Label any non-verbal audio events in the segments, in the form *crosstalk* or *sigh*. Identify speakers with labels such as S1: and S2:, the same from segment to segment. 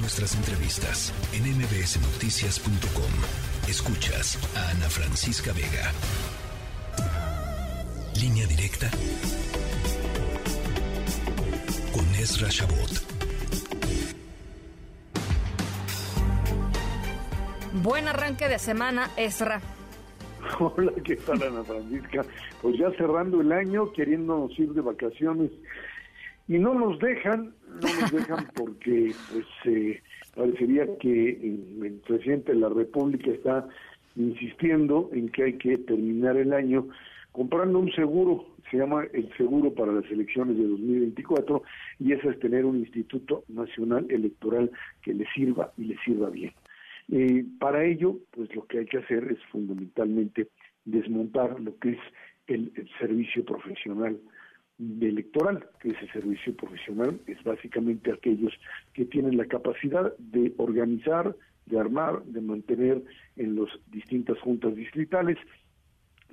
S1: nuestras entrevistas en mbsnoticias.com. Escuchas a Ana Francisca Vega. Línea directa con Ezra Shabot.
S2: Buen arranque de semana, Ezra. *laughs*
S3: Hola, ¿qué tal Ana Francisca? Pues ya cerrando el año, queriéndonos ir de vacaciones y no nos dejan, no nos *laughs* dejan porque pues eh, parecería que el presidente de la República está insistiendo en que hay que terminar el año comprando un seguro, se llama el seguro para las elecciones de 2024 y eso es tener un instituto nacional electoral que le sirva y le sirva bien. Eh, para ello, pues lo que hay que hacer es fundamentalmente desmontar lo que es el, servicio profesional electoral, que ese servicio profesional es básicamente aquellos que tienen la capacidad de organizar, de armar, de mantener en las distintas juntas distritales,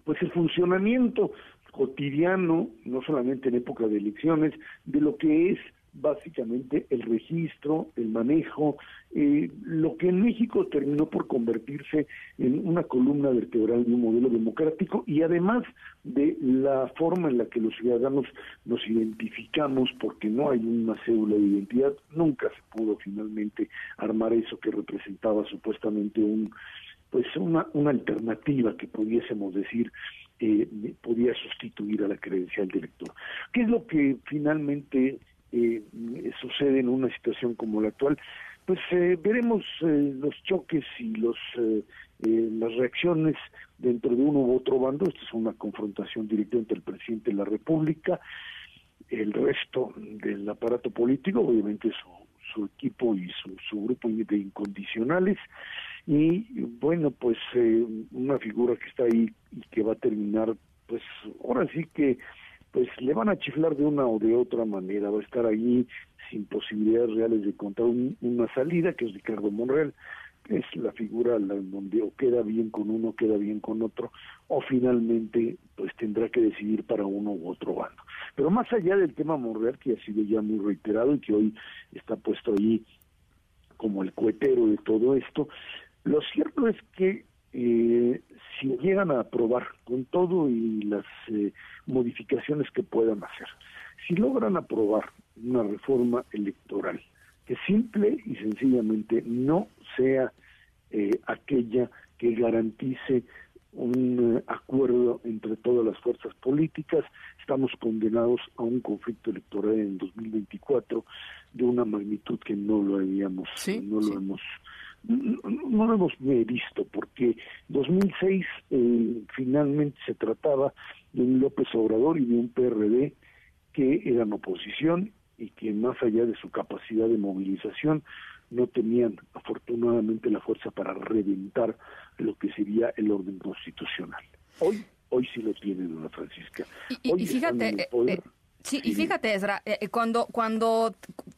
S3: pues el funcionamiento cotidiano, no solamente en época de elecciones, de lo que es básicamente el registro, el manejo, eh, lo que en México terminó por convertirse en una columna vertebral de un modelo democrático y además de la forma en la que los ciudadanos nos identificamos, porque no hay una cédula de identidad, nunca se pudo finalmente armar eso que representaba supuestamente un pues una, una alternativa que pudiésemos decir eh, podía sustituir a la credencial del elector. ¿Qué es lo que finalmente eh, sucede en una situación como la actual, pues eh, veremos eh, los choques y los eh, las reacciones dentro de uno u otro bando. Esta es una confrontación directa entre el presidente de la República, el resto del aparato político, obviamente su, su equipo y su, su grupo de incondicionales y bueno pues una figura que está ahí y que va a terminar pues ahora sí que pues le van a chiflar de una o de otra manera, va a estar allí sin posibilidades reales de contar una salida, que es Ricardo Monreal, que es la figura donde o queda bien con uno, queda bien con otro, o finalmente pues tendrá que decidir para uno u otro bando. Pero más allá del tema Monreal, que ha sido ya muy reiterado y que hoy está puesto allí como el cohetero de todo esto, lo cierto es que eh, si llegan a aprobar con todo y las eh, modificaciones que puedan hacer, si logran aprobar una reforma electoral que simple y sencillamente no sea eh, aquella que garantice un acuerdo entre todas las fuerzas políticas. Estamos condenados a un conflicto electoral en 2024 de una magnitud que no lo habíamos, no lo hemos no, lo hemos visto porque 2006 eh, finalmente se trataba de un López Obrador y de un PRD que eran oposición y que más allá de su capacidad de movilización no tenían afortunadamente la fuerza para reventar lo que sería el orden constitucional. Hoy hoy sí lo tiene Dona Francisca.
S2: y, fíjate, Sí, y fíjate, Ezra, eh, eh, cuando, cuando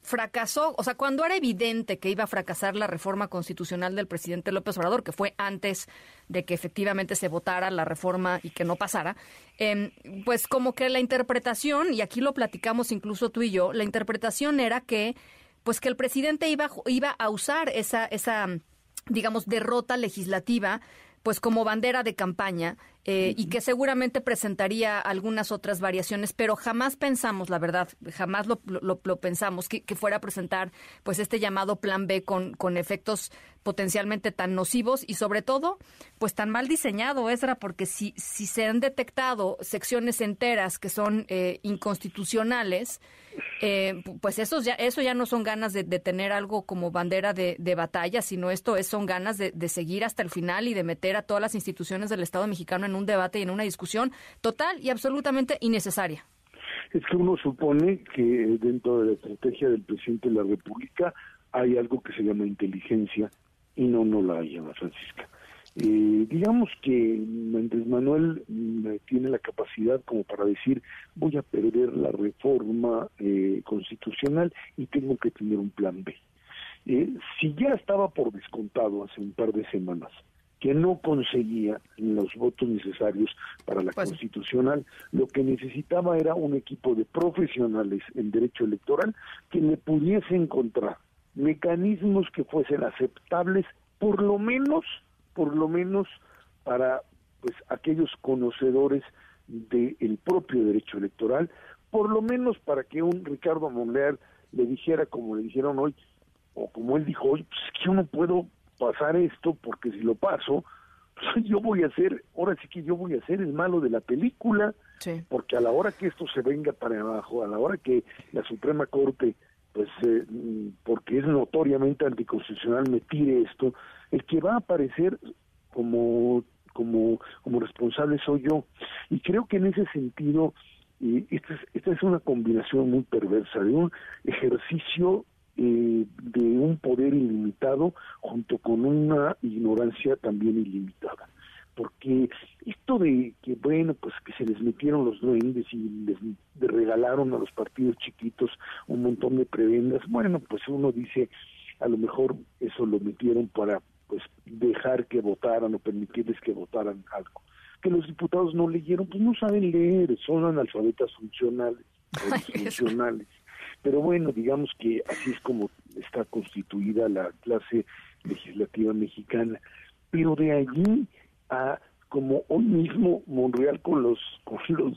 S2: fracasó, o sea, cuando era evidente que iba a fracasar la reforma constitucional del presidente López Obrador, que fue antes de que efectivamente se votara la reforma y que no pasara, em, pues como que la interpretación, y aquí lo platicamos incluso tú y yo, la interpretación era que, pues que el presidente iba, iba a usar esa, esa digamos, derrota legislativa pues como bandera de campaña eh, y que seguramente presentaría algunas otras variaciones, pero jamás pensamos, la verdad, jamás lo, lo, pensamos que, fuera a presentar pues este llamado plan B con, con efectos potencialmente tan nocivos y sobre todo pues tan mal diseñado, Ezra, porque si, si se han detectado secciones enteras que son eh, inconstitucionales, eh, pues eso ya, eso ya no son ganas de, tener algo como bandera de, de, batalla, sino esto es, son ganas de, de seguir hasta el final y de meter a todas las instituciones del Estado mexicano en un debate y en una discusión total y absolutamente innecesaria.
S3: Es que uno supone que dentro de la estrategia del presidente de la República hay algo que se llama inteligencia y no, no la hay, Ana Francisca. Eh, digamos que Andrés Manuel mm, tiene la capacidad como para decir voy a perder la reforma eh, constitucional y tengo que tener un plan B. Eh, si ya estaba por descontado hace un par de semanas que no conseguía los votos necesarios para la pues constitucional, lo que necesitaba era un equipo de profesionales en derecho electoral que le pudiese encontrar mecanismos que fuesen aceptables, por lo menos, por lo menos para pues aquellos conocedores del propio derecho electoral, por lo menos para que un Ricardo Monreal le dijera, como le dijeron hoy, o como él dijo hoy, pues es que yo no puedo pasar esto porque si lo paso, *laughs* pues yo voy a ser, ahora sí que yo voy a ser el malo de la película, porque a la hora que esto se venga para abajo, a la hora que la Suprema Corte, pues eh, porque es notoriamente anticonstitucional, me tire esto, el que va a aparecer como como, como responsable soy yo. Y creo que en ese sentido, eh, esta, es, esta es una combinación muy perversa de un ejercicio eh, de un poder ilimitado junto con una ignorancia también ilimitada. Porque esto de que, bueno, pues que se les metieron los duendes y les regalaron a los partidos chiquitos un montón de prebendas, bueno, pues uno dice, a lo mejor eso lo metieron para pues dejar que votaran o permitirles que votaran algo. Que los diputados no leyeron, pues no saben leer, son analfabetas funcionales, *laughs* funcionales. Pero bueno, digamos que así es como está constituida la clase legislativa mexicana. Pero de allí a como hoy mismo Monreal con los con los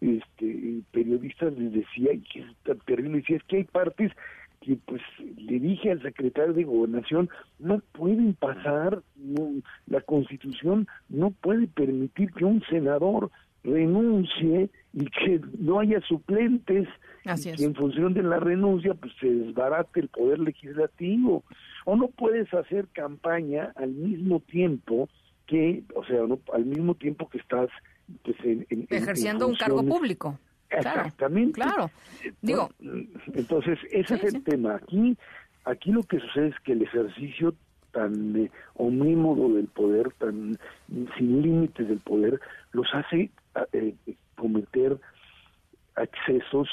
S3: este, periodistas les decía y que es tan terrible decía es que hay partes que pues le dije al secretario de gobernación no pueden pasar la constitución no puede permitir que un senador renuncie y que no haya suplentes y en función de la renuncia pues se desbarate el poder legislativo o no puedes hacer campaña al mismo tiempo que o sea al mismo tiempo que estás pues,
S2: ejerciendo un cargo público
S3: Exactamente.
S2: Claro. Digo.
S3: Entonces, ese es el tema. Aquí, aquí lo que sucede es que el ejercicio tan eh, omnímodo del poder, tan sin límites del poder, los hace eh, cometer accesos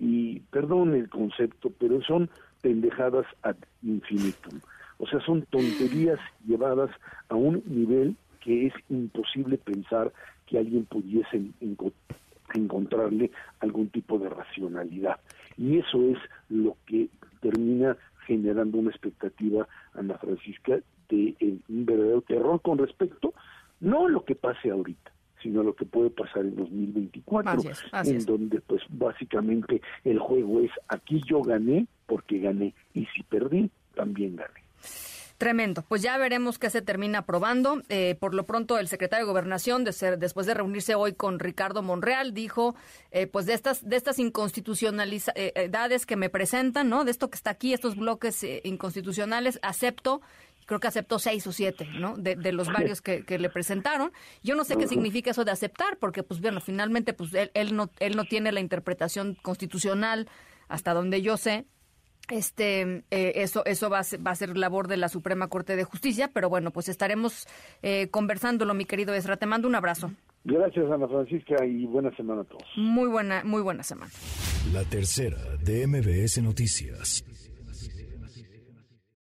S3: y, perdón el concepto, pero son pendejadas ad infinitum. O sea, son tonterías llevadas a un nivel que es imposible pensar que alguien pudiese encontrarle algún tipo de racionalidad. Y eso es lo que termina generando una expectativa, Ana Francisca, de eh, un verdadero terror con respecto, no lo que pase ahorita, sino a lo que puede pasar en 2024, en donde pues básicamente el juego es aquí yo gané porque gané y si perdí, también gané.
S2: Tremendo. Pues ya veremos qué se termina aprobando. Eh, por lo pronto, el secretario de Gobernación, de ser, después de reunirse hoy con Ricardo Monreal, dijo, eh, pues de estas, de estas inconstitucionalidades que me presentan, ¿no? De esto que está aquí, estos bloques eh, inconstitucionales, acepto creo que aceptó seis o siete, ¿no? De, los varios que, le presentaron. Yo no sé qué significa eso de aceptar, porque, pues, bueno, finalmente, pues, él, él, no, él no tiene la interpretación constitucional, hasta donde yo sé, este, eh, eso, eso va a, ser, va a ser labor de la Suprema Corte de Justicia, pero bueno, pues estaremos eh, conversándolo, mi querido Esra. Te mando un abrazo.
S3: Gracias, Ana Francisca, y buena semana a todos.
S2: Muy buena, muy buena semana.
S1: La tercera de MBS Noticias.